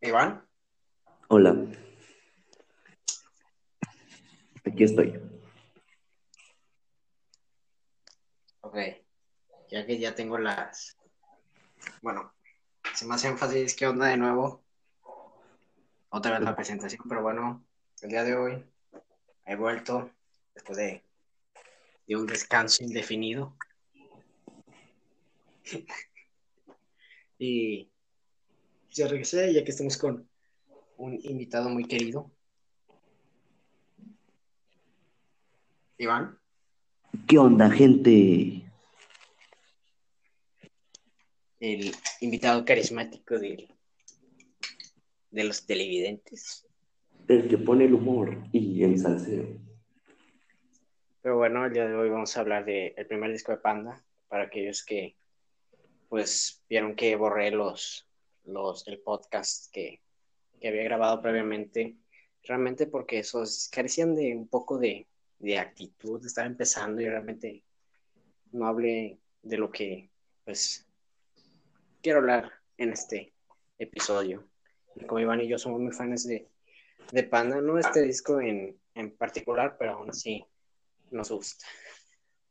Iván. Hola. Aquí estoy. Ok. Ya que ya tengo las. Bueno, sin más énfasis, ¿qué onda de nuevo? Otra vez la presentación, pero bueno, el día de hoy he vuelto después de, de un descanso indefinido. y ya regresé, ya que estamos con un invitado muy querido. Iván. ¿Qué onda, gente? El invitado carismático de, de los televidentes. El que pone el humor y el salseo. Pero bueno, el día de hoy vamos a hablar del primer disco de Panda, para aquellos que pues vieron que borré los, los el podcast que, que había grabado previamente, realmente porque esos carecían de un poco de, de actitud, estar empezando y realmente no hablé de lo que pues quiero hablar en este episodio. Y como Iván y yo somos muy fans de, de Panda, no este disco en, en particular, pero aún así nos gusta.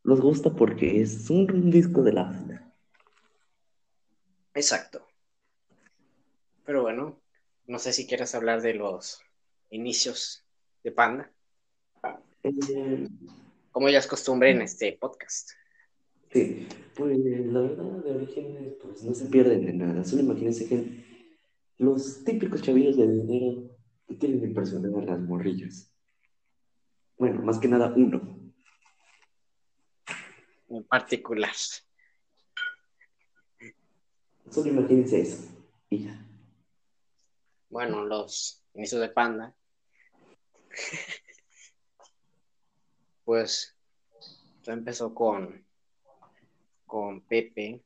Nos gusta porque es un disco de la Exacto. Pero bueno, no sé si quieres hablar de los inicios de Panda. Eh, Como ya es costumbre en este podcast. sí, pues la verdad de orígenes pues no se pierden de nada. Solo imagínense que los típicos chavillos de dinero que quieren impresionar a las morrillas. Bueno, más que nada uno. En particular. Solo imagínense eso. Y ya. Bueno, los inicios de Panda. pues todo empezó con, con Pepe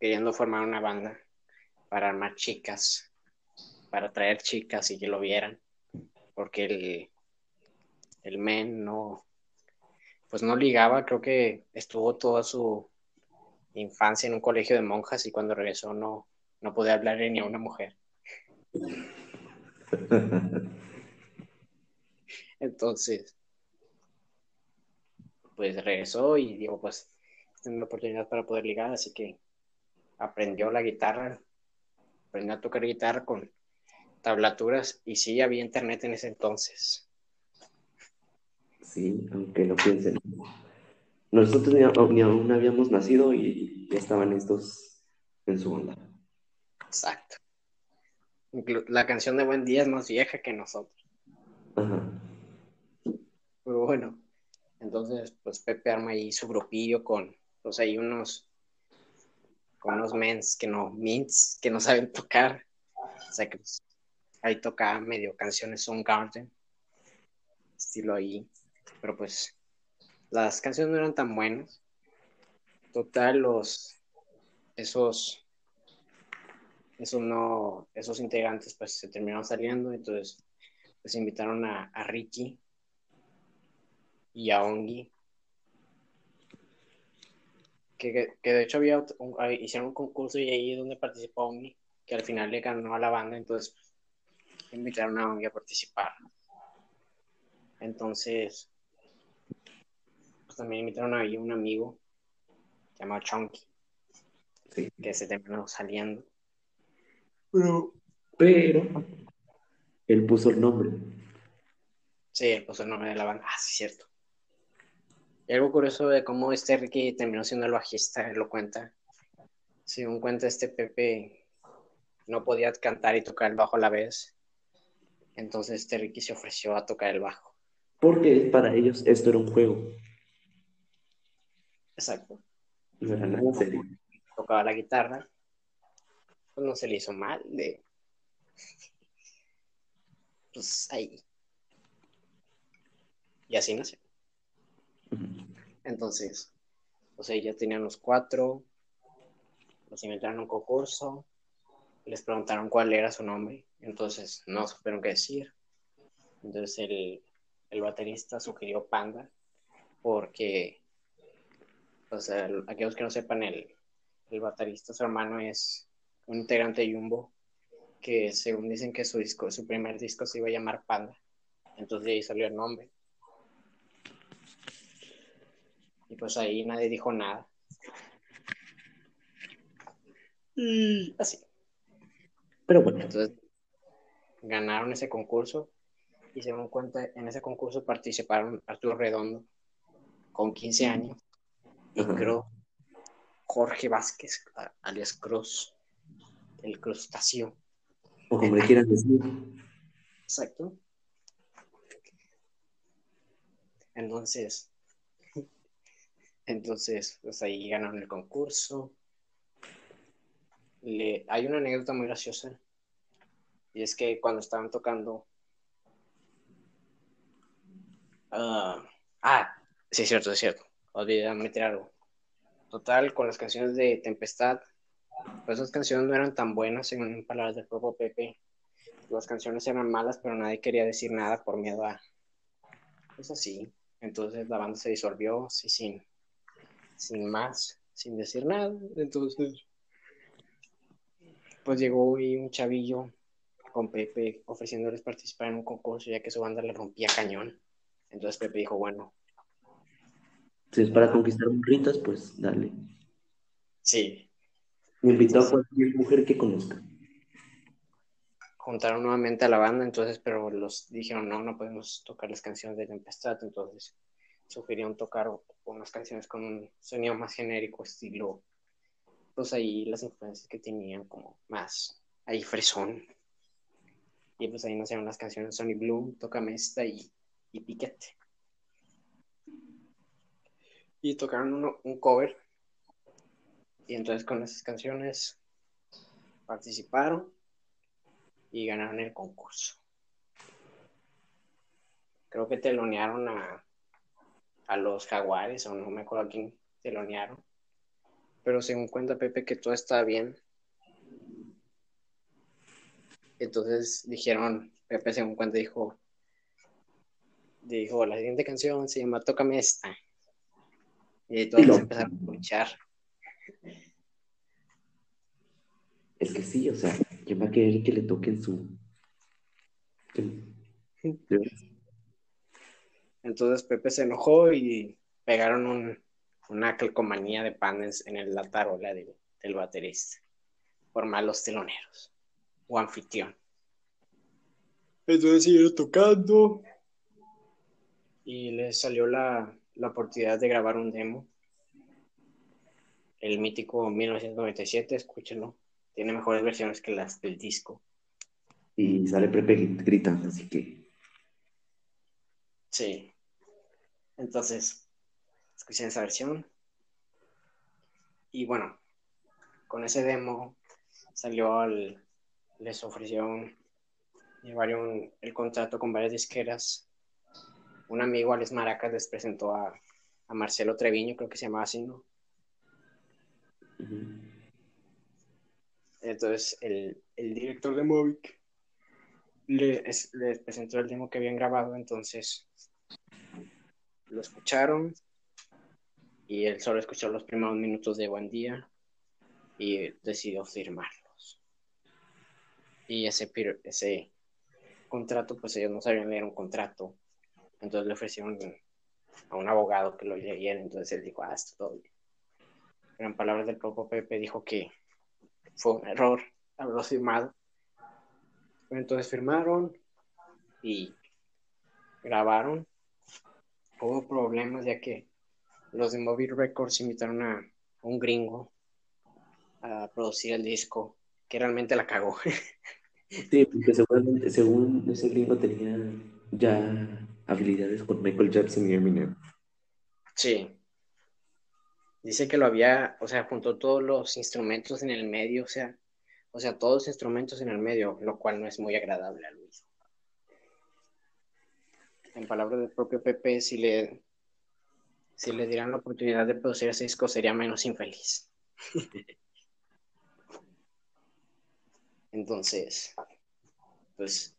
queriendo formar una banda para armar chicas, para traer chicas y que lo vieran, porque el, el men no, pues no ligaba, creo que estuvo toda su infancia en un colegio de monjas y cuando regresó no, no podía hablarle ni a una mujer. Entonces, pues regresó y digo, pues tengo una oportunidad para poder ligar, así que aprendió la guitarra, aprendió a tocar guitarra con tablaturas y sí había internet en ese entonces. Sí, aunque lo piensen. Nosotros ni, ni aún habíamos nacido y ya estaban estos en su onda. Exacto. La canción de Buen Día es más vieja que nosotros. Ajá. Pero bueno, entonces pues Pepe arma ahí su grupillo con pues ahí unos con unos mens que no mints que no saben tocar. O sea que pues, ahí toca medio canciones Soundgarden estilo ahí, pero pues las canciones no eran tan buenas. Total los esos esos no esos integrantes pues se terminaron saliendo, entonces pues invitaron a, a Ricky y a Ongi. Que, que de hecho había un- ah, hicieron un concurso y ahí es donde participó Ongi, que al final le ganó a la banda, entonces pues, invitaron a Ongi a participar. Entonces, pues también invitaron a un amigo llamado Chunky, Sí. que se terminó saliendo. Pero, pero, él puso el nombre. Sí, él puso el nombre de la banda. Ah, sí, cierto. Y algo curioso de cómo este Ricky terminó siendo el bajista, él lo cuenta. Según cuenta este Pepe, no podía cantar y tocar el bajo a la vez. Entonces este Ricky se ofreció a tocar el bajo. Porque para ellos esto era un juego. Exacto. No era nada serio. Tocaba la guitarra. Pues no se le hizo mal de... Pues ahí. Y así nació. Entonces, pues ahí ya tenían los cuatro, los inventaron a un concurso, les preguntaron cuál era su nombre, entonces no supieron qué decir. Entonces el, el baterista sugirió Panda, porque, pues, el- aquellos que no sepan, el, el baterista, su hermano es un integrante de Jumbo, que según dicen que su disco, su primer disco se iba a llamar Panda. Entonces de ahí salió el nombre. Y pues ahí nadie dijo nada. Y así. Pero bueno, Entonces ganaron ese concurso y se dieron cuenta, en ese concurso participaron Arturo Redondo con 15 años y creo Jorge Vázquez, alias Cruz, el crustáceo. o como le quieran decir. Exacto. Entonces, entonces, pues ahí ganaron el concurso. Le, hay una anécdota muy graciosa. Y es que cuando estaban tocando. ah, ah, sí, es cierto, es cierto. Olvidé meter algo. Total, con las canciones de Tempestad, esas canciones no eran tan buenas, según palabras del propio Pepe. Las canciones eran malas, pero nadie quería decir nada por miedo a. Pues así. Entonces la banda se disolvió, sí, sin, sin más, sin decir nada. Entonces, pues llegó ahí un chavillo con Pepe ofreciéndoles participar en un concurso, ya que su banda le rompía cañón. Entonces Pepe dijo, bueno, Si es para conquistar morritas, pues dale. sí. Me invitó a cualquier mujer que conozca. Juntaron nuevamente a la banda, entonces, pero los dijeron, no, no podemos tocar las canciones de Tempestad, entonces sugirieron tocar unas canciones con un sonido más genérico, estilo, pues ahí las influencias que tenían como más, ahí fresón. Y pues ahí nacieron las canciones Sony Blue, Tócame esta y, y Piquete. Y tocaron uno- un cover. Y entonces con esas canciones participaron y ganaron el concurso. Creo que telonearon a, a los jaguares, o no me acuerdo a quién telonearon. Pero según cuenta Pepe que todo estaba bien. Entonces dijeron, Pepe según cuenta dijo, dijo, la siguiente canción se llama Tócame esta. Y todos empezaron a escuchar. Es que sí, o sea, ¿quién va a querer que le toquen su. Entonces Pepe se enojó y pegaron un, una calcomanía de panes en el- la tarola del, del baterista por malos teloneros o anfitrión. Entonces siguieron tocando y les salió la, la oportunidad de grabar un demo. El mítico 1997, escúchenlo. Tiene mejores versiones que las del disco. Y sale Pepe gritando, así que. Sí. Entonces, escuchen esa versión. Y bueno, con ese demo salió al, les ofrecieron llevar un- el contrato con varias disqueras. Un amigo, Alex Maracas, les presentó a, a Marcelo Treviño, creo que se llamaba así, ¿no? Entonces, el, el director de Movic les, presentó el demo que habían grabado, entonces lo escucharon y él solo escuchó los primeros minutos de Buen Día y decidió firmarlos. Y ese, ese contrato, pues ellos no sabían leer un contrato, entonces le ofrecieron a un abogado que lo leyera, entonces él dijo, ah, esto todo bien. Pero en palabras del propio Pepe dijo que fue un error haberlo firmado. Entonces firmaron y grabaron. Hubo problemas ya que los de Mobile Records invitaron a un gringo a producir el disco, que realmente la cagó. Sí, porque seguramente, según ese gringo tenía ya habilidades con Michael Jackson y Eminem. Sí. Dice que lo había, o sea, juntó todos los instrumentos en el medio, o sea, o sea, todos los instrumentos en el medio, lo cual no es muy agradable a Luis. En palabras del propio Pepe, si le, si le dieran la oportunidad de producir ese disco, sería menos infeliz. Entonces, pues,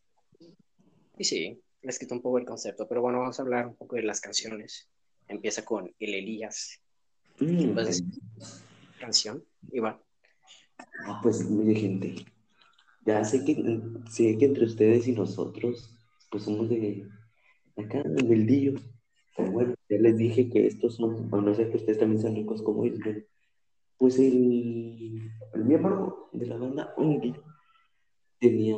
y sí, les quito un poco el concepto, pero bueno, vamos a hablar un poco de las canciones. Empieza con El Elías, Mm, Pues- canción, Iván. ah, pues mire, gente. Ya sé que, sé que entre ustedes y nosotros, pues somos de acá, del Dillo. Pero bueno, ya les dije que estos son, a no ser que ustedes también sean ricos como ellos. bueno, Pues el, el miembro de la banda Ungi tenía,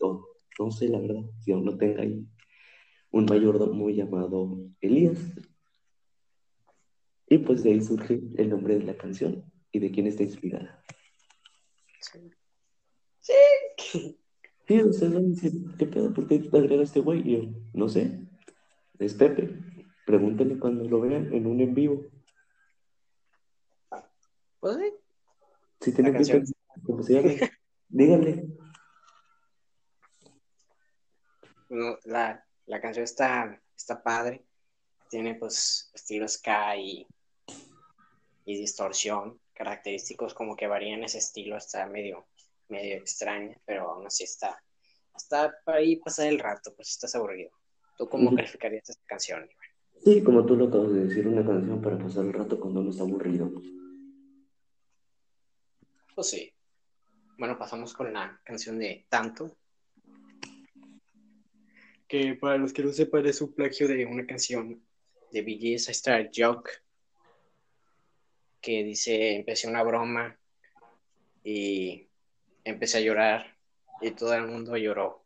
no, no sé la verdad, si aún no tenga ahí, un mayordomo llamado Elías. Y pues de ahí surge el nombre de la canción y de quién está inspirada. Sí. Sí. Sí, o sea, me dicen, ¿qué pedo? ¿Por qué te agrega este güey? Y yo, no sé, es Pepe. Pregúntenle cuando lo vean en un en vivo. Pues sí. Si tienen que. ¿cómo se llama? Díganle. No, la, la canción está, está padre. Tiene pues estilo ska y, y distorsión. Característicos como que varían ese estilo. Está medio, medio extraña, pero aún así está, está para ahí pasar el rato, pues estás aburrido. ¿Tú cómo calificarías esta canción? Iván? Sí, como tú lo acabas de decir, una canción para pasar el rato cuando uno está aburrido. Pues sí. Bueno, pasamos con la canción de Tanto. Que para los que no sepan es un plagio de una canción de Bee Gees, I Started Joke. Que dice, empecé una broma y empecé a llorar y todo el mundo lloró.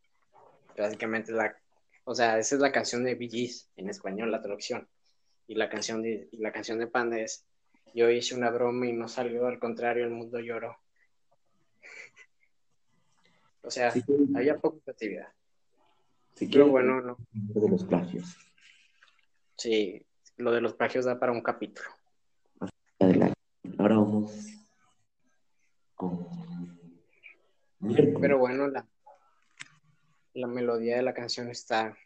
Básicamente la, o sea, esa es la canción de Gees en español, la traducción. Y la canción de, y la canción de Panda es, yo hice una broma y no salió, al contrario, el mundo lloró. O sea, Sí, había poca creatividad. si Pero bueno, no. de los plagios. Sí, lo de los plagios da para un capítulo. Adelante. Ahora vamos con miércoles. Pero bueno, la, la melodía de la canción está,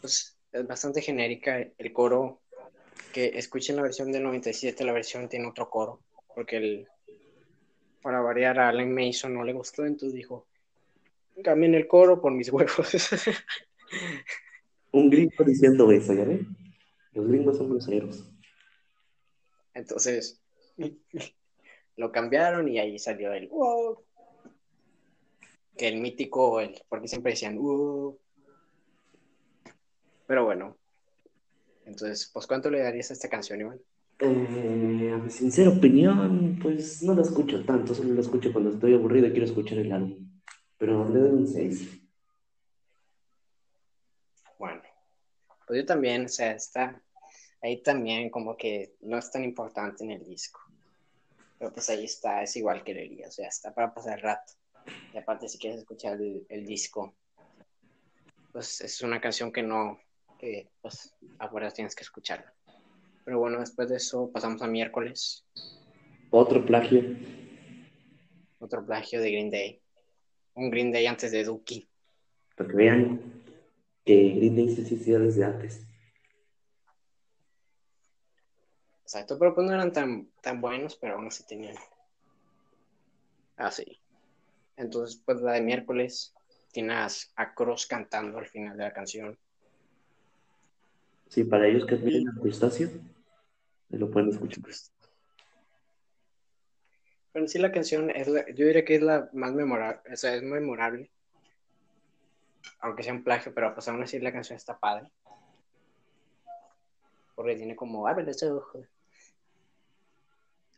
pues, es bastante genérica. El coro, que escuchen la versión del 97, la versión tiene otro coro, porque el, para variar a Allen Mason no le gustó, entonces dijo, cambien el coro por mis huevos. Un gringo diciendo eso, ¿ya ven? Los gringos son groseros. Entonces, lo cambiaron y ahí salió el wow. Que el mítico, el, porque siempre decían wow. Pero bueno. Entonces, pues, ¿cuánto le darías a esta canción, Iván? Eh, a mi sincera opinión, pues no la escucho tanto, solo la escucho cuando estoy aburrido y quiero escuchar el álbum. Pero le doy un 6. Bueno, pues yo también, o sea, está ahí también como que no es tan importante en el disco. Pero pues ahí está, es igual que Lería, o sea, está para pasar el rato. Y aparte, si quieres escuchar el, el disco, pues es una canción que no, que pues ahora tienes que escucharla. Pero bueno, después de eso pasamos a miércoles, Otro plagio. otro plagio de Green Day. Un Green Day antes de Dookie. Para que vean que Green Day sí existía desde antes. Exacto, pero pues no eran tan, tan buenos, pero aún así tenían. Ah, sí. Entonces, pues la de miércoles, tienes a Cross cantando al final de la canción. Sí, para ellos que admiren a Crustáceo, lo pueden escuchar. Pero sí la canción, es la- yo diría que es la más memorable, o sea, es memorable. Aunque sea un plagio, pero pues aún así la canción está padre. Porque tiene como, abre los ojos.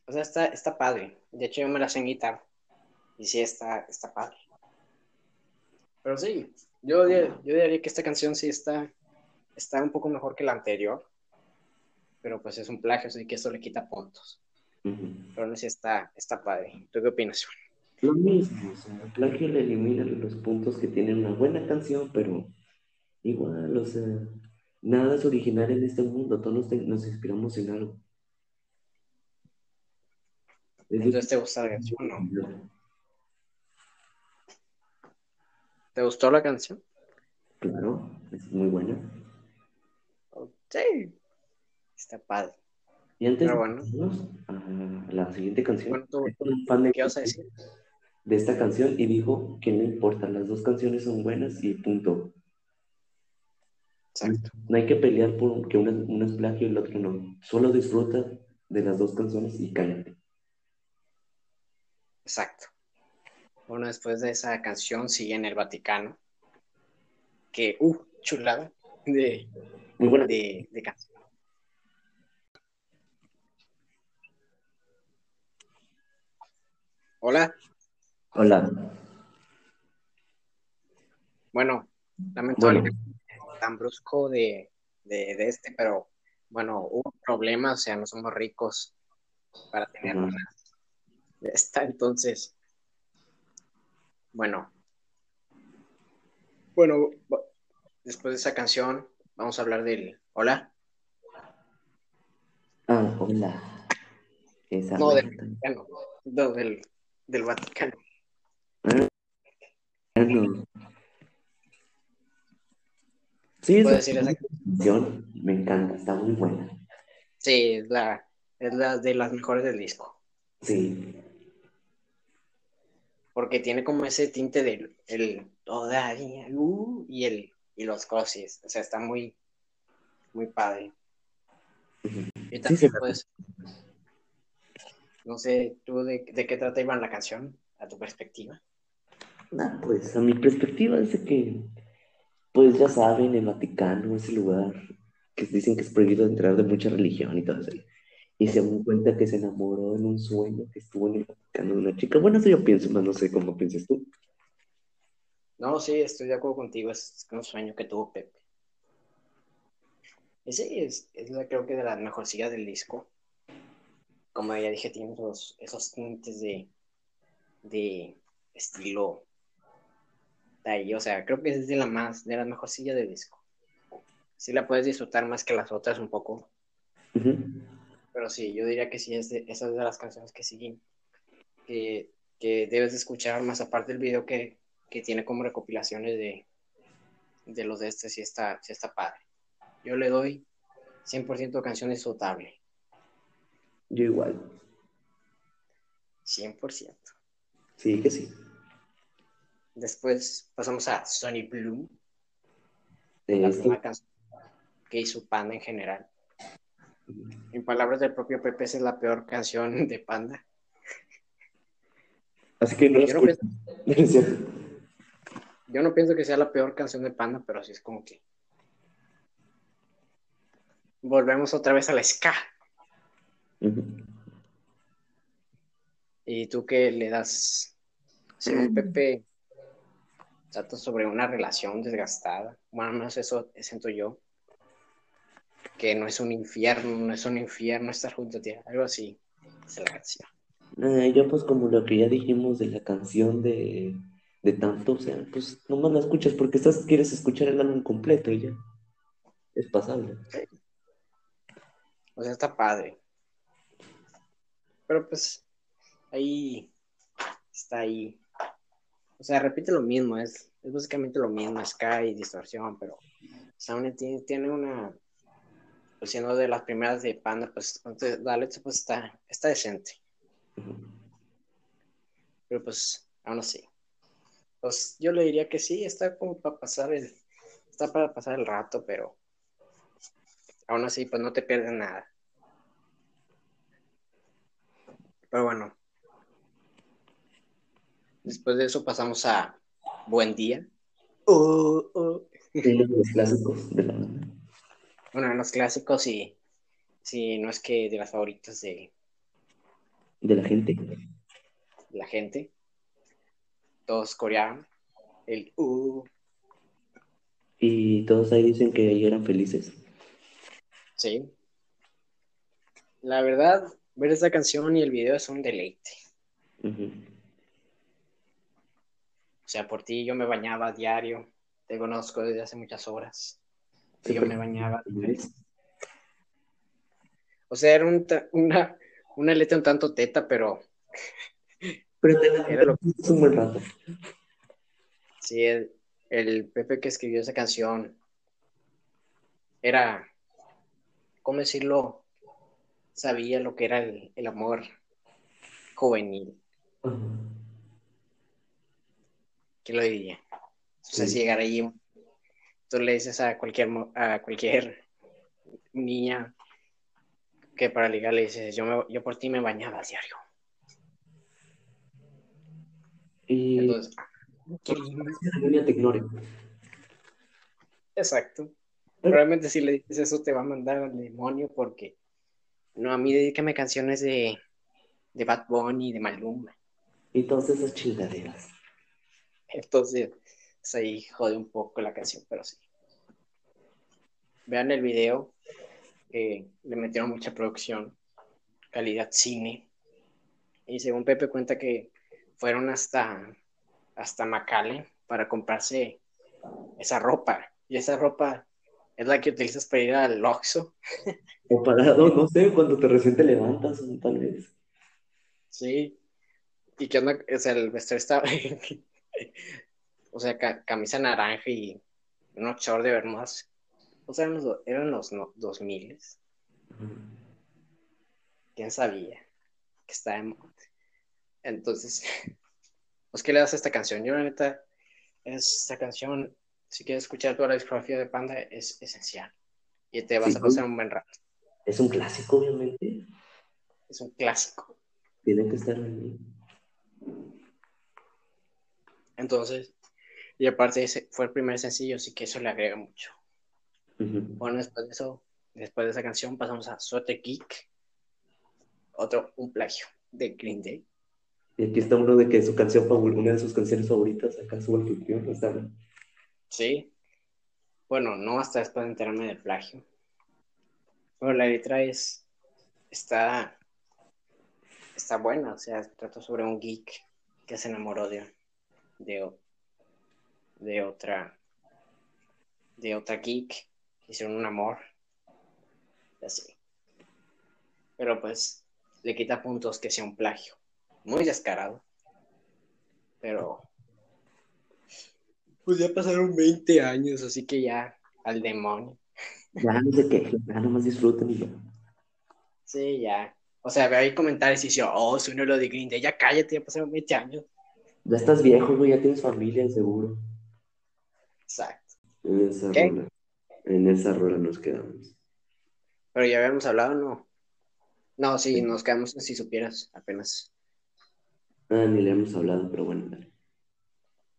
O sea, está, está padre. De hecho, yo me la sé en guitarra. Y sí, está, está padre. Pero sí, yo, yo diría que esta canción sí está, está un poco mejor que la anterior. Pero pues es un plagio, así que eso le quita puntos. Ujú. Pero no sé, está, está padre. ¿Tú qué opinas? Lo mismo, o sea, el plagio le elimina los puntos que tiene una buena canción, pero igual, o sea, nada es original en este mundo, todos nos, nos inspiramos en algo. Es Entonces, ¿te gusta la canción o no? ¿Te gustó la canción? Claro, es muy buena. Sí. Está padre. Y antes Pero bueno. a la siguiente canción, un fan de, ¿qué vas a decir? de esta canción y dijo que no importa, las dos canciones son buenas y punto. Exacto. No hay que pelear por que una, una es plagio y el otro no. Solo disfruta de las dos canciones y cállate. Exacto. Bueno, después de esa canción sigue en el Vaticano. Que, uh, chulada de, Muy buena. de, de canción. Hola. Hola. Bueno, lamento Bueno. tan brusco de, de, de este, pero bueno, hubo problemas, o sea, no somos ricos para tener una de esta, entonces, bueno, bueno, bu- después de esa canción, vamos a hablar del, hola, Ah, hola. Esa no, del. Vaticano, no, del, del Vaticano. Ah, no. Sí, Puedo esa decir esa, canción me encanta, está muy buena. sí, es la, es la de las mejores del disco, Sí. Porque tiene como ese tinte del, el todavía, uh, y el, y los cosis, o sea, está muy, muy padre. Y Sí, también, sí. pues, no sé, tú de, de qué trata Iván la canción, a tu perspectiva. Ah, pues a mi perspectiva es de que, pues ya saben, el Vaticano, ese lugar que dicen que es prohibido entrar de mucha religión y todo eso. Y se dan cuenta que se enamoró en un sueño que estuvo en el Vaticano de una chica. Bueno, eso yo pienso, más no sé cómo piensas tú. No, sí, estoy de acuerdo contigo, es un sueño que tuvo Pepe. Ese es, es la, creo que de las mejorcillas del disco. Como ya dije, tiene esos, esos tintes de, de estilo de ahí, o sea, creo que es de la más, de las mejorcillas del disco. Sí la puedes disfrutar más que las otras un poco, Ujú. Pero sí, yo diría que sí, es de, esa es de las canciones que siguen, que, que debes de escuchar más aparte del video que, que tiene como recopilaciones de, de los de este, sí está, sí está padre. Yo le doy 100% canción disfrutable, Yo igual. 100%. Sí, que sí. Después pasamos a Sonny Bloom, la Este, primera canción que hizo Panda en general. En palabras del propio Pepe, esa es la peor canción de Panda. así que no Yo no, pienso, Es cierto. yo no pienso que sea la peor canción de Panda, pero sí es como que. Volvemos otra vez a la ska. ¿Y tú qué le das? Según Pepe, trata sobre una relación desgastada. Bueno, al menos eso siento yo. Que no es un infierno, no es un infierno estar junto a ti. Algo así es la canción. Ah, yo pues como lo que ya dijimos de la canción de, de tanto, o sea, pues nomás la escuchas porque estás, quieres escuchar el álbum completo y ya. Es pasable. O sea, está padre. Pero pues ahí está ahí. O sea, repite lo mismo, es, es básicamente lo mismo, Sky distorsión, pero Sound tiene, tiene una, pues siendo de las primeras de Panda, pues entonces, la letra pues está, está decente, pero pues aún así. Pues yo le diría que sí, está como para pasar el, está para pasar el rato, pero aún así pues no te pierdes nada. Pero bueno. Después de eso pasamos a Buen Día. Oh, oh. Los clásicos de la Uno de los clásicos y si no es que de las favoritas de, De la gente. de la gente. Todos corearon. El uh, Y todos ahí dicen que ahí eran felices. sí. La verdad, ver esa canción y el video es un deleite. O sea, por ti yo me bañaba a diario. Te conozco desde hace muchas horas. Sí, Yo me bañaba. O sea, era un una, una letra un tanto teta, pero Pero te Era lo- es un buen rato. sí, el, el Pepe que escribió esa canción era, ¿cómo decirlo? Sabía lo que era el, el amor juvenil. Ajá. ¿Quién lo diría? O sea, Sí. si llegara allí, tú le dices a cualquier, a cualquier niña que para ligar le dices, yo, me- yo por ti me bañaba diario. Y Entonces, Línea te ignore. exacto. Probablemente si le dices eso te va a mandar al demonio porque no, a mí dedícame canciones de, de Bad Bunny, de Maluma. Y todas esas chingaderas. Entonces, pues ahí jode un poco la canción, pero sí. Vean el video, le metieron mucha producción, calidad cine. Y según Pepe cuenta que fueron hasta, hasta McAllen para comprarse esa ropa. Y esa ropa es la que utilizas para ir al Oxxo. O parado, no sé, cuando te recién te levantas, tal vez. Sí. Y que onda, o sea, el vestuario estaba, o sea, ca- camisa naranja y unos shorts de bermudas. O sea, eran los, eran los no, 2000. ¿Quién sabía que estaba en? Entonces, pues, ¿qué le das a esta canción? Yo, la neta, esta canción, si quieres escuchar toda la discografía de Panda, es esencial. Y te vas Sí, a pasar un buen rato. Es un clásico, obviamente. Es un clásico. Tiene que estar ahí. Entonces, y aparte ese fue el primer sencillo, así que eso le agrega mucho. Bueno, después de eso, después de esa canción, pasamos a Sote Geek, otro, un plagio de Green Day. Y aquí está uno de que su canción una de sus canciones favoritas, acá su anfitrión, está Sí. Bueno, no hasta después de enterarme del plagio. Pero la letra es. Está. Está buena. O sea, trata sobre un geek que se enamoró de. De, de otra. De otra geek. Hicieron un amor. Así. Pero pues. Le quita puntos que sea un plagio. Muy descarado. Pero. Pues ya pasaron 20 años, así que ya al demonio. Ya no se quejen, ya nomás disfruten y ya. Sí, ya. O sea, veo ahí comentarios y dice, oh, suena lo de Green Day, ya cállate, ya pasaron 20 años. Ya estás viejo, güey, ya tienes familia, seguro. Exacto. En esa. En esa rola nos quedamos. Pero ya habíamos hablado, ¿no? No, sí, nos quedamos si supieras, apenas. Ah, ni le hemos hablado, pero bueno, dale.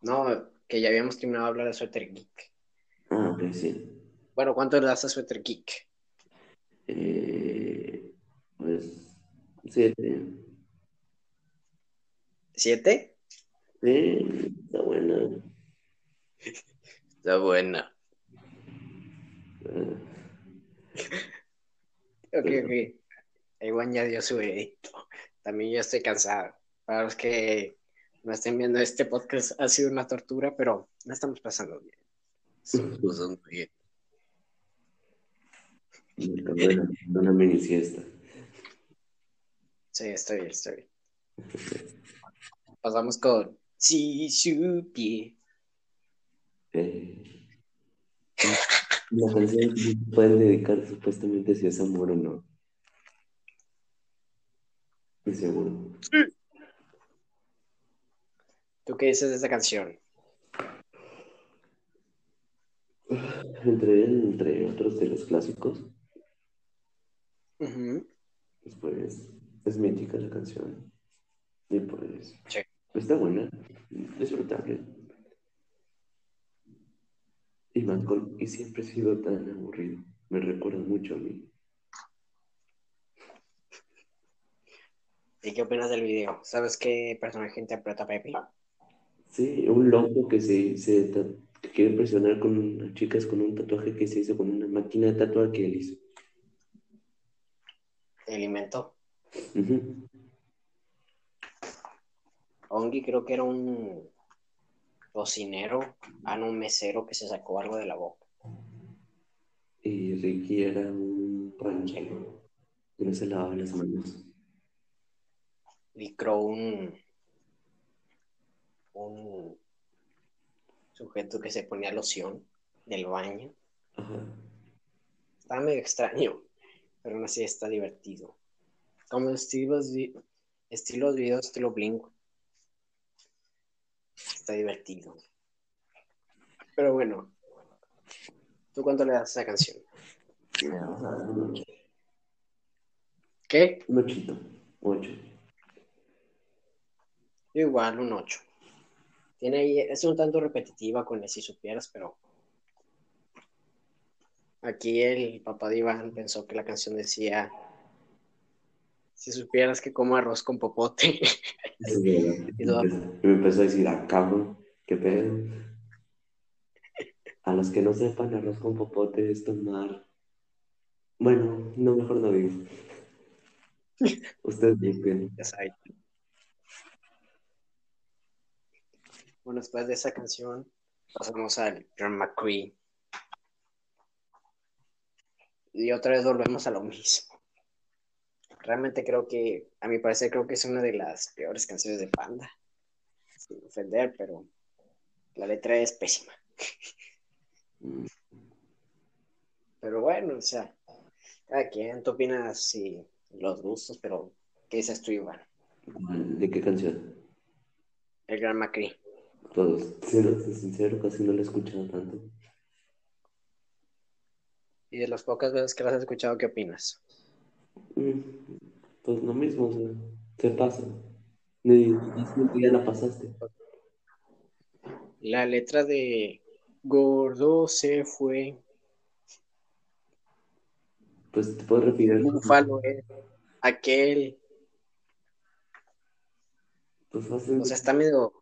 No, que ya habíamos terminado de hablar de Sweater Geek. Ah, ok, sí. Bueno, ¿cuánto le das a Sweater Geek? Eh, pues, siete. ¿Siete? Eh, está buena. Está buena. Ok, ok. Igual ya dio su veredicto. También yo estoy cansado. Para los que no estén viendo este podcast, ha sido una tortura, pero la estamos pasando bien. Estamos pasando bien. de una mini siesta. Sí, estoy bien, estoy bien. Pasamos con Si supie. Eh, la canción pueden dedicar supuestamente si es amor o no. Estoy seguro. ¿Tú qué dices de esta canción? Entre, entre otros de los clásicos, Ujú. pues es mítica la canción. Y pues Sí. está buena, disfrutable. Y Malcolm, y siempre he sido tan aburrido. Me recuerda mucho a mí. ¿Y qué opinas del video? ¿Sabes qué personaje interpreta a Pepe? Sí, un loco que se, se que quiere impresionar con unas chicas con un tatuaje que se hizo con una máquina de tatuar que él hizo. El inventó. Ujú. Ongi creo que era un cocinero, ah, no, un mesero que se sacó algo de la boca. Y Ricky era un ranchero que no se lavaba las manos. Y Crow un, un sujeto que se ponía loción del baño. Ajá. Está medio extraño, pero aún así está divertido. Como estilos, estilos videos estilo Blink. Está divertido. Pero bueno, ¿tú cuánto le das a esa canción? ¿Qué? Un ochito, ocho. Igual, un 8. Tiene ahí, es un tanto repetitiva con el si supieras, pero aquí el papá de Iván pensó que la canción decía si supieras que como arroz con popote. y me empezó a decir, ah, cabrón, qué pedo. A los que no sepan, arroz con popote es tomar. Bueno, no, mejor no digo. Ustedes bien. Bueno, después de esa canción, pasamos al John McCree. Y otra vez volvemos a lo mismo. Realmente creo que, a mi parecer, creo que es una de las peores canciones de Panda. Sin ofender, pero la letra es pésima. Pero bueno, o sea, cada quien, tú opinas si los gustos, pero ¿qué dices tú, Iván? ¿De qué canción? El Gran Macri. Pues, siendo sincero, casi no lo he escuchado tanto. Y de las pocas veces que lo has escuchado, ¿qué opinas? Mm, pues lo mismo, se pasa. Y, ya la pasaste. La letra de Gordo se fue. Pues te puedo repetir. Búfalo es aquel. Pues fácil. O sea, está medio.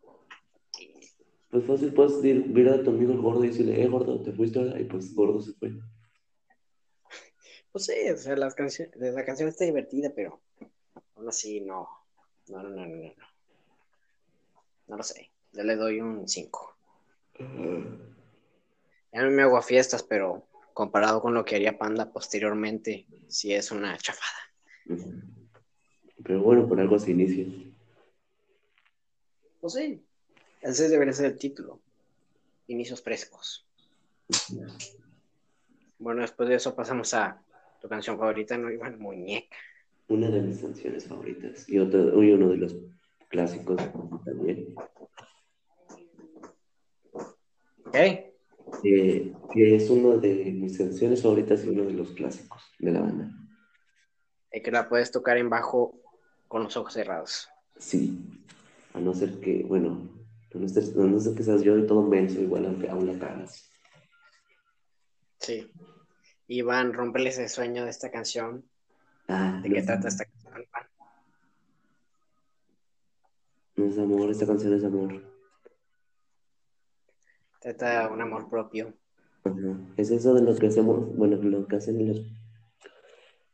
Pues fácil, puedes ir, a tu amigo el gordo y decirle, eh, gordo, te fuiste ahora, y pues gordo se fue. Pues sí, o sea, las canciones, la canción está divertida, pero aún así no. No, no, no, no, no. No lo sé. Yo le doy un 5. Ya no me hago a fiestas, pero comparado con lo que haría Panda posteriormente, sí es una chafada. Pero bueno, por algo se inicia. Pues sí, ese debería ser el título. Inicios frescos. Bueno, después de eso pasamos a tu canción favorita, ¿no, Iván? Muñeca. Una de mis canciones favoritas. Y, otro, y uno de los clásicos también. ¿Qué? que es uno de mis canciones favoritas y uno de los clásicos de la banda. Y que la puedes tocar en bajo con los ojos cerrados. Sí, a no ser que, bueno, a no ser, que seas yo de todo menso, igual aunque aún la cagas. Sí. Iván, romperle ese sueño de esta canción. Ah, ¿De qué trata esta canción, Iván? No es amor, esta canción es amor. Trata un amor propio. Es eso de lo que hacemos, bueno, lo que hacen los...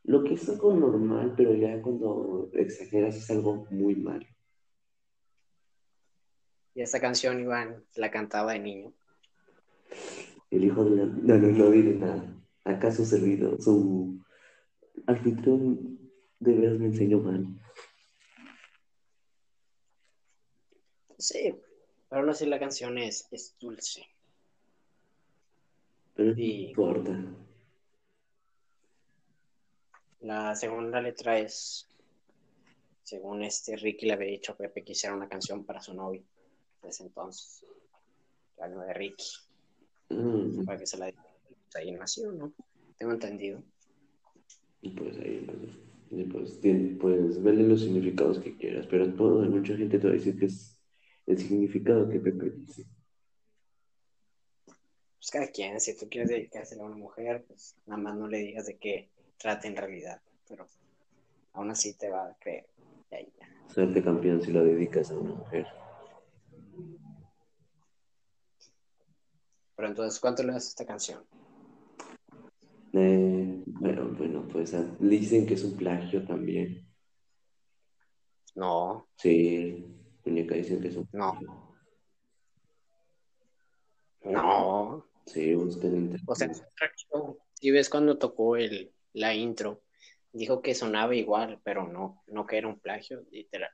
Lo que es algo normal, pero ya cuando exageras es algo muy malo. Y esta canción, Iván, la cantaba de niño. El hijo de la... No, no, no diré nada. ¿Acaso servido? Su anfitrión de veras me enseñó mal. Sí, pero no sé, la canción es, es dulce. Pero no importa. La segunda letra es, según este Ricky le había dicho a Pepe que hiciera una canción para su novio desde entonces. La de Ricky. Mm. Para que se la pues ahí nació, ¿no? Tengo entendido. Y pues ahí, pues, pues, pues, verle los significados que quieras, pero todo, mucha gente te va a decir que es el significado que Pepe dice. Pues cada quien, si tú quieres dedicárselo a una mujer, pues nada más no le digas de qué trata en realidad, pero aún así te va a creer. Suerte campeón si lo dedicas a una mujer. Pero entonces, ¿cuánto le das a esta canción? Eh, bueno, bueno, pues ah, dicen que es un plagio también. No. Sí, Muñeca dicen que es un No. No. Sí, busquen O sea, si ves cuando tocó el, la intro, dijo que sonaba igual, pero no, no que era un plagio, literal.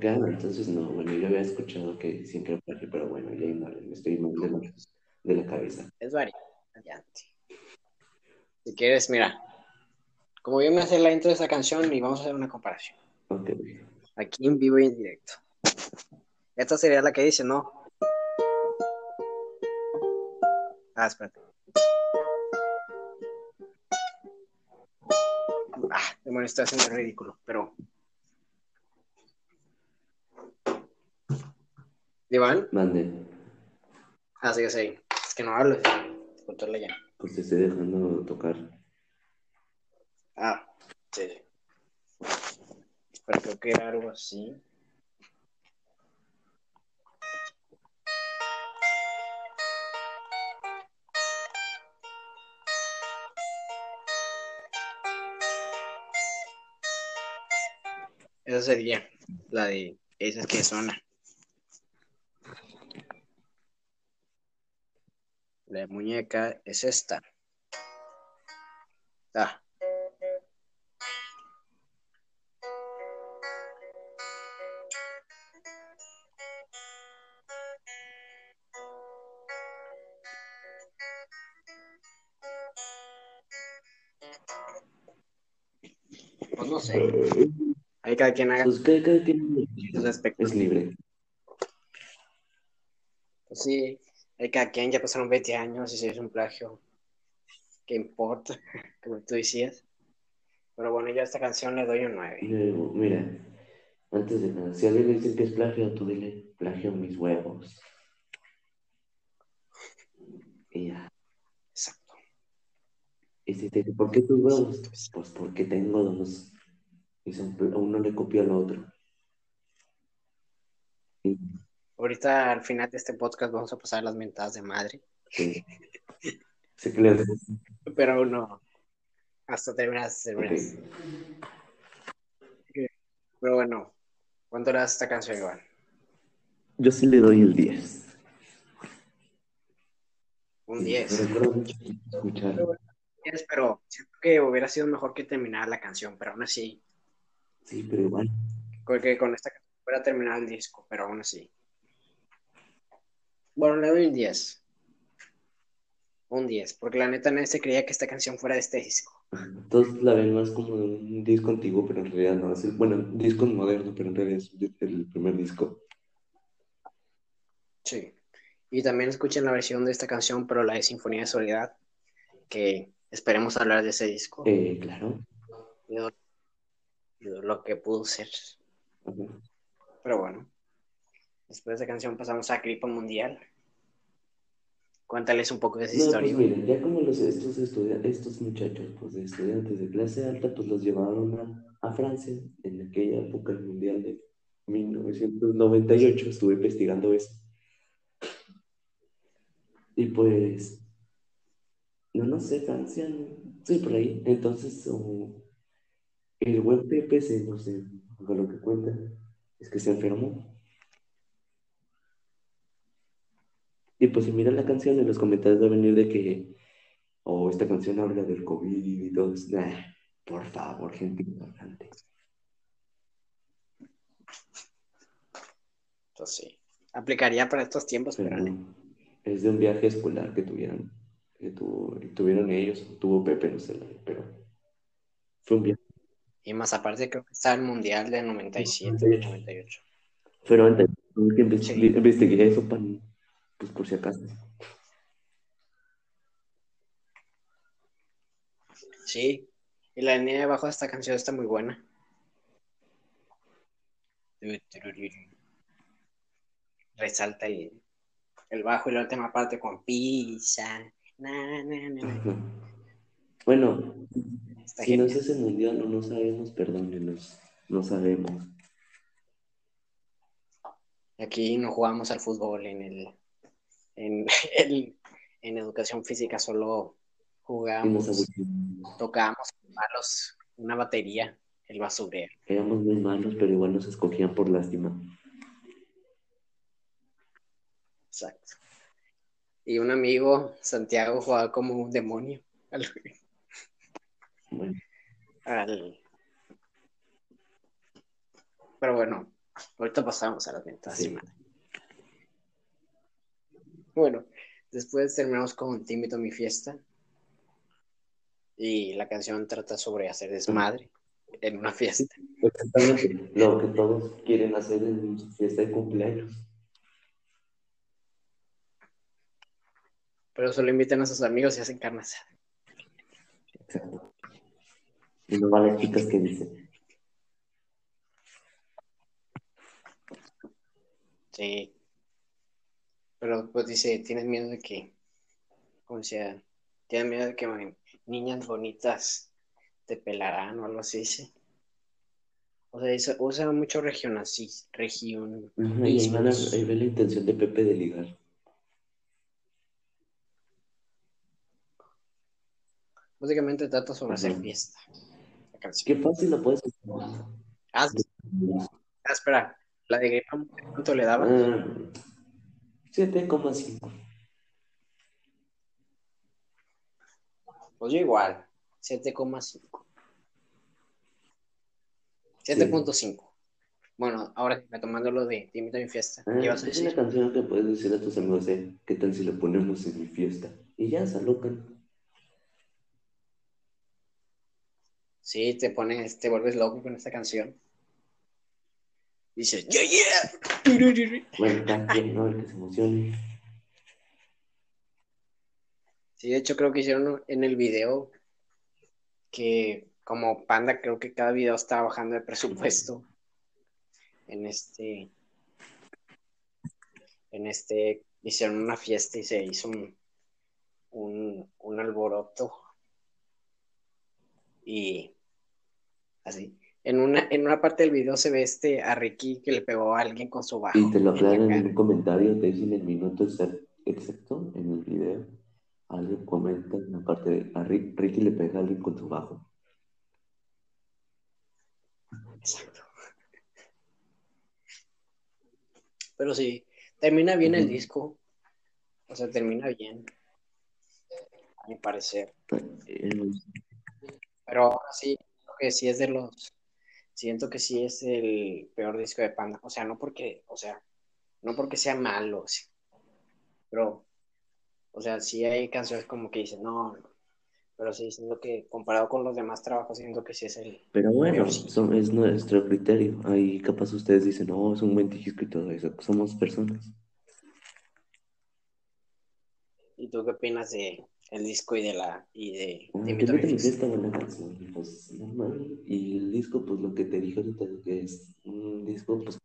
Claro, entonces no, bueno, yo había escuchado que dicen que era plagio, pero bueno, ya me estoy mal de, la cabeza. Es variante. Si quieres, mira, como yo me hacer la intro de esa canción y vamos a hacer una comparación. Ok. Aquí en vivo y en directo. Esta sería la que dice, ¿no? Ah, espérate. Ah, bueno, estoy haciendo ridículo, pero. Iván, Mande, ah, sí, sí. Es que no hablo, escucharla ya. Pues te estoy dejando tocar. Ah, sí. Pero creo que era algo así. Esa sería la de esas que suena. La muñeca es esta. Ah. Pues no sé. Ahí cada quien haga Pues cada, cada quien sus aspectos. es libre. Pues sí, hay cada quien ya pasaron 20 años y si es un plagio, ¿qué importa? Como tú decías. Pero bueno, yo a esta canción le doy un 9. Luego, mira, antes de nada, si alguien le dicen que es plagio, tú dile, plagio mis huevos. Y ya. Exacto. Y si te dice, ¿por qué tus huevos? Pues porque tengo dos. Y son, uno le copió al otro. Y, Ahorita al final de este podcast vamos a pasar las mentadas de madre, sí. Sé que le haces. pero aún no. Hasta terminas, terminas. Ok. Pero bueno, ¿cuánto le das a esta canción, Iván? Yo sí le doy el 10. Un Me 10. recuerda mucho escuchar. 10, pero siento que hubiera sido mejor que terminar la canción, pero aún así, Sí, pero igual. porque con esta canción hubiera terminado el disco, pero aún así. Bueno, le doy un 10. Un 10, porque la neta nadie se creía que esta canción fuera de este disco. Todos la ven más como un disco antiguo, pero en realidad no. Es el, bueno, un disco moderno, pero en realidad es el primer disco. Sí. Y también escuchen la versión de esta canción, pero la de Sinfonía de Soledad, que esperemos hablar de ese disco, Eh, claro. y de- y de lo que pudo ser. Ajá. Pero bueno, después de esa canción pasamos a Gripa Mundial. Cuéntales un poco de esa No, historia. pues miren, ya como los, estos, estos muchachos, pues de estudiantes de clase alta, pues los llevaron a, a Francia en aquella época, el Mundial de 1998, estuve investigando eso. Y pues, no, no sé, Francia, sí, por ahí. Entonces, oh, el buen Pepe, se, no sé, con lo que cuenta, es que se enfermó. Y pues si miran la canción en los comentarios va a venir de que, oh, esta canción habla del COVID y todo eso. Nah, por favor, gente ignorante. Entonces, sí. Aplicaría para estos tiempos, Pero pero no. es de un viaje escolar que tuvieron, que tuvo- tuvieron ellos, tuvo Pepe, no sé, pero fue un viaje. Y más aparte, creo que está el Mundial de 97, 98. Pero antes, que inves- Sí. investigué eso para, pues por si acaso. Sí. Y la línea de abajo de esta canción está muy buena. Resalta el, el bajo y la última parte con pizza. Na, na, na, na. Ajá. Bueno, Está si no es genial. ese mundial o no sabemos, perdónenos, no sabemos. Aquí no jugamos al fútbol en el en, en educación física, solo aburrimos. tocábamos con palos, una batería, el basurero. Éramos muy malos, pero igual nos escogían por lástima. Exacto. Y un amigo, Santiago, jugaba como un demonio. Al, Bueno, al- Pero bueno, ahorita pasamos a las ventajas. sí. Bueno, después terminamos con Te invito a mi fiesta. Y la canción trata sobre hacer desmadre en una fiesta. Exactamente. Lo que todos quieren hacer en su fiesta de cumpleaños. Pero solo invitan a sus amigos y hacen carne asada. Exacto. Y no van las chicas que dicen. Sí. Pero pues dice, tienes miedo de que, como sea, tienes miedo de que niñas bonitas te pelarán o algo así, dice. O sea, usa mucho región así, región. y ahí, ve la intención de Pepe de ligar. Básicamente trata sobre hacer fiesta. Qué fácil lo puedes ah, ah, espera, la de Graham, ¿cuánto le daba? 7,5. Ah, pues yo igual, 7,5. 7.5. Bueno, ahora retomando lo de Te invito a mi fiesta. Ah, es una canción que puedes decir a tus amigos, eh, ¿qué tal si la ponemos en mi fiesta? Y ya se alocan. Sí, te pones, te vuelves loco con esta canción. Dice, yeah, yeah. Bueno, también, ¿no? El que se emocione. Sí, de hecho creo que hicieron en el video que como Panda creo que cada video estaba bajando de presupuesto en este en este hicieron una fiesta y se hizo un, un, un alboroto y así en una, en una parte del video se ve este a Ricky que le pegó a alguien con su bajo. Y te lo aclaran en un comentario, te dicen el minuto exacto en el video. Alguien comenta en la parte de a Ricky le pega a alguien con su bajo. Exacto. Pero sí, termina bien el disco. O sea, termina bien. A mi parecer. Pero ahora sí, que sí es de los. Siento que sí es el peor disco de Panda. O sea, no porque, o sea, no porque sea malo, pero, o sea, sí hay canciones como que dicen, no, pero sí, siento que comparado con los demás trabajos, siento que sí es el. Pero bueno, es nuestro criterio. Ahí capaz ustedes dicen, no, es un buen disco y todo eso. Somos personas. ¿Y tú qué opinas de el disco y de la. y de. Ah, de buena canción, pues normal. Y el disco, pues lo que te dije ahorita, que es un disco, pues.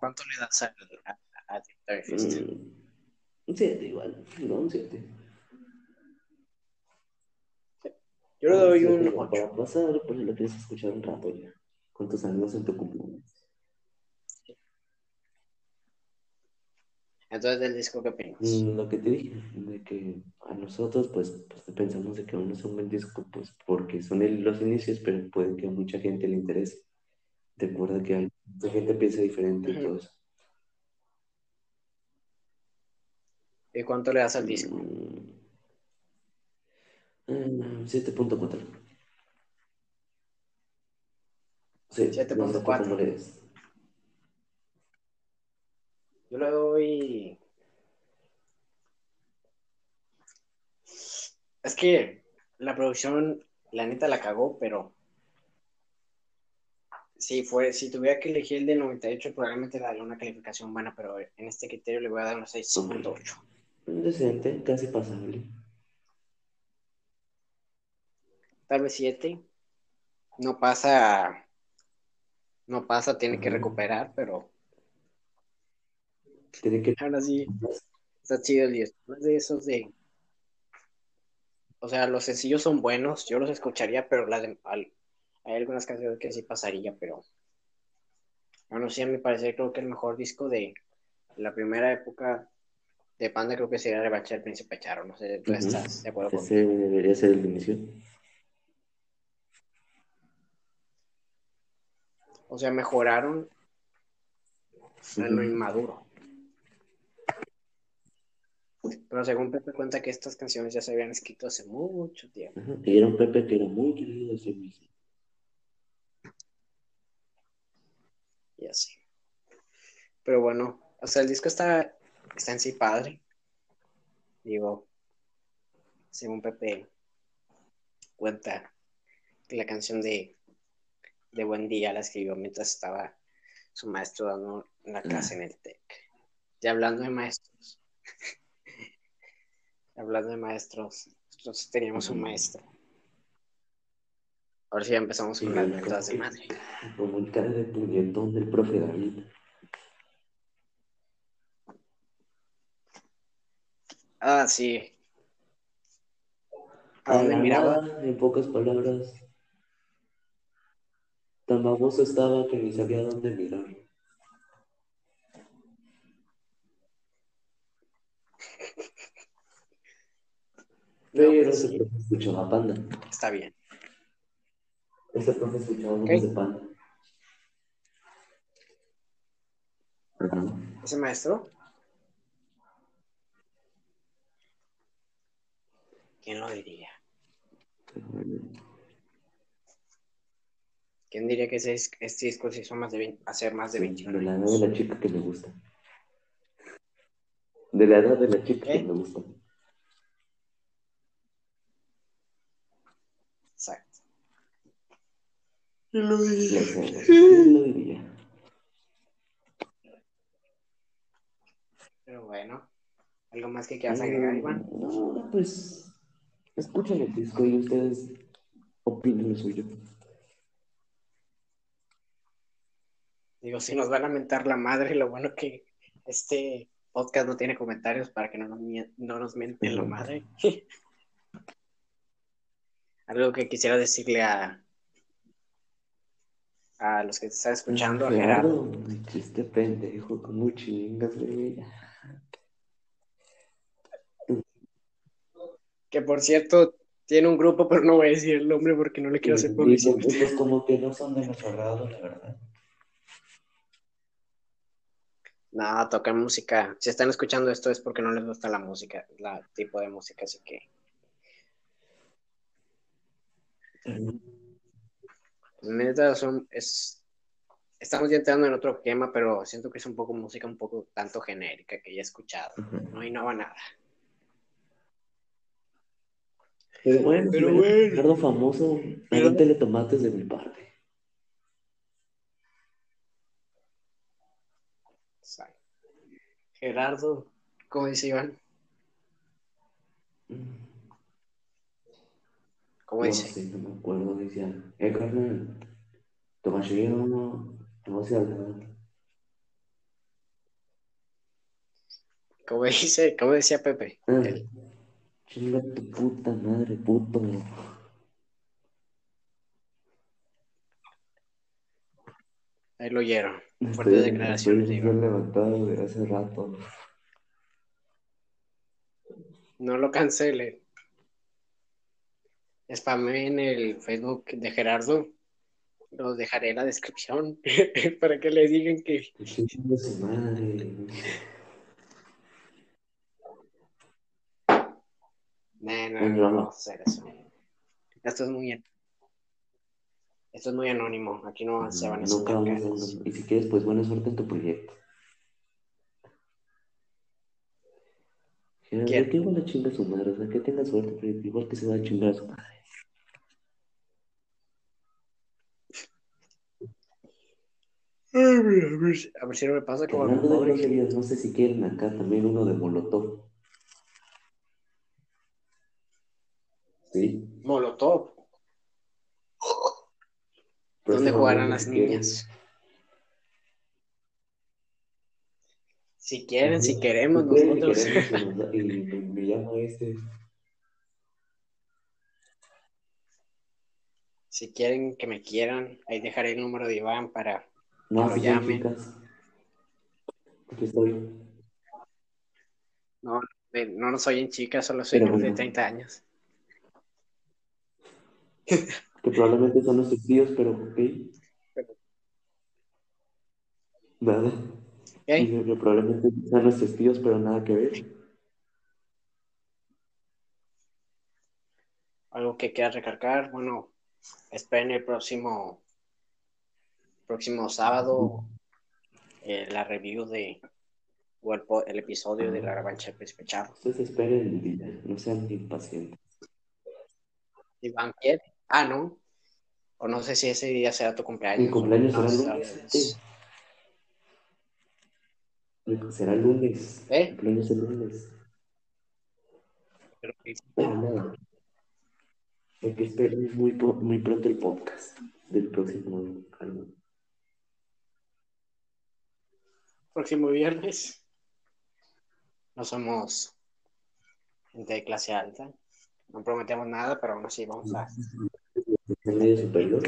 ¿Cuánto le das a, a, a, mm, Un 7 igual, no, un 7. Yo le doy un 8. Para pasar, pues lo escuchar un rato ya. Con tus amigos en tu cumpleaños. Entonces, del disco, ¿qué opinas? Mm, lo que te dije, de que a nosotros, pues, pues pensamos de que aún no es un buen disco, pues, porque son los inicios, pero puede que a mucha gente le interese. Recuerda que hay mucha gente piensa diferente y todo eso. ¿Y cuánto le das al disco? Mm, 7.4. Sí, 7.4. Yo le doy. Es que la producción, la neta la cagó, pero. Si, fue, si tuviera que elegir el de 98, probablemente daría una calificación buena, pero en este criterio le voy a dar una 6.8. Decente, casi pasable tal vez 7. No pasa, no pasa, tiene que recuperar, pero que... ahora sí, está chido el 10. de esos de, o sea, los sencillos son buenos, yo los escucharía, pero la hay algunas canciones que sí pasaría, pero bueno, sí, a mi parecer creo que el mejor disco de la primera época de Panda creo que sería Rebacha el Príncipe Charo, no sé, ¿tú estás de acuerdo Ese debería ser el inicio. O sea, mejoraron en lo inmaduro. Pero según Pepe cuenta que estas canciones ya se habían escrito hace mucho tiempo. Y era un Pepe que era muy querido de sí mismo. Ya sé. Pero bueno, o sea, el disco está, está en sí padre. Digo, según Pepe cuenta que la canción de de buen día la escribió mientras estaba su maestro dando una clase en el TEC. Y hablando de maestros, hablando de maestros, nosotros teníamos un maestro. Ahora sí ya empezamos con las mentadas de madre. Como el cara de puñetón del profe David. Ah, sí. ¿A dónde miraba? nada, en pocas palabras, tan baboso estaba que ni sabía dónde mirar. Pero ese profe escuchaba Panda. está bien. Ese profe escuchaba Ok. voz de Panda. ¿Ese maestro? ¿Quién lo diría? ¿Quién diría que ese, este disco se hizo más de 20 hacer más de Sí, 21 de la edad de la chica que me gusta. De la edad de la chica ¿Eh? que me gusta. Exacto. Pero bueno, ¿algo más que quieras agregar, Iván? No, pues escuchen el disco y ustedes opinen lo suyo. Digo, si nos van a mentar la madre, lo bueno que este podcast no tiene comentarios para que no nos, no nos mienten la madre. Algo que quisiera decirle a, a los que te están escuchando, a Gerardo. Chiste pendejo, como chingas, güey. Que por cierto, tiene un grupo, pero no voy a decir el nombre porque no le quiero hacer publicidad. pues, como que no son de nuestro agrado, la verdad. No, tocan música. Si están escuchando esto es porque no les gusta la música, la tipo de música, así que neta son es estamos ya entrando en otro tema, pero siento que es un poco música un poco tanto genérica que ya he escuchado. Ajá. No innova nada. Pero bueno, Pero bueno. Gerardo famoso, Pero- avéntale tomates de mi parte. Gerardo, ¿cómo dice Iván? ¿Cómo No dice? sé, no me acuerdo, decía, eh, carnal, tomachillo, no vas a hablar. ¿Cómo dice? ¿Cómo decía Pepe? Ah, chinga tu puta madre, puto. Ahí lo oyeron. Estoy, Fuertes estoy declaraciones Iván. levantado de hace rato. No lo cancelen. Spamé en el Facebook de Gerardo. Los dejaré en la descripción para que le digan que no, no, No, no, hacer eso. Esto es muy esto es muy anónimo. Aquí no se van a Nunca vamos a Y si quieres, pues buena suerte en tu proyecto. Gerardo, que igual le chinga a su madre, o sea, que tenga suerte, pero igual que se va a chingar a su madre. Ay, mira, a ver, si- a ver si no me pasa como hablando de Moy. groserías, no sé si quieren acá también uno de Molotov. Sí. Molotov. ¿Dónde jugarán las niñas? Si quieren, si queremos, nosotros. Y me, llama este. Si quieren que me quieran, ahí dejaré el número de Iván para. No, lo son llamen. chicas. Aquí estoy. No, no, no soy en chica, solo soy menor de bueno. 30 años. Que probablemente son nuestros tíos, pero ok. Nada. Que probablemente sean nuestros tíos, pero nada que ver. Algo que quieras recargar, bueno, esperen el próximo próximo sábado eh, la review de o el, el episodio de la revancha de Charro. Ustedes esperen el día, no sean impacientes. Iván quiere. Ah, no. O no sé si ese día será tu cumpleaños. Mi cumpleaños será será lunes. sí. Mi- Será lunes. ¿Eh? Mi cumpleaños es lunes. Pero- Pero nada. Hay que esperar muy, muy pronto el podcast del próximo álbum. Próximo viernes. No somos gente de clase alta. No prometemos nada, pero aún así vamos a medio superior,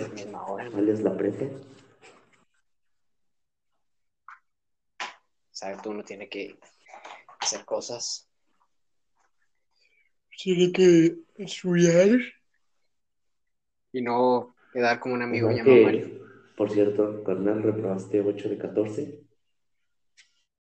hora. alias la prepa. ¿Sabes? Tú uno tiene que hacer cosas. Tiene que estudiar. Y no quedar como un amigo llamado Mario. Por cierto, carnal, reprobaste 8 de 14.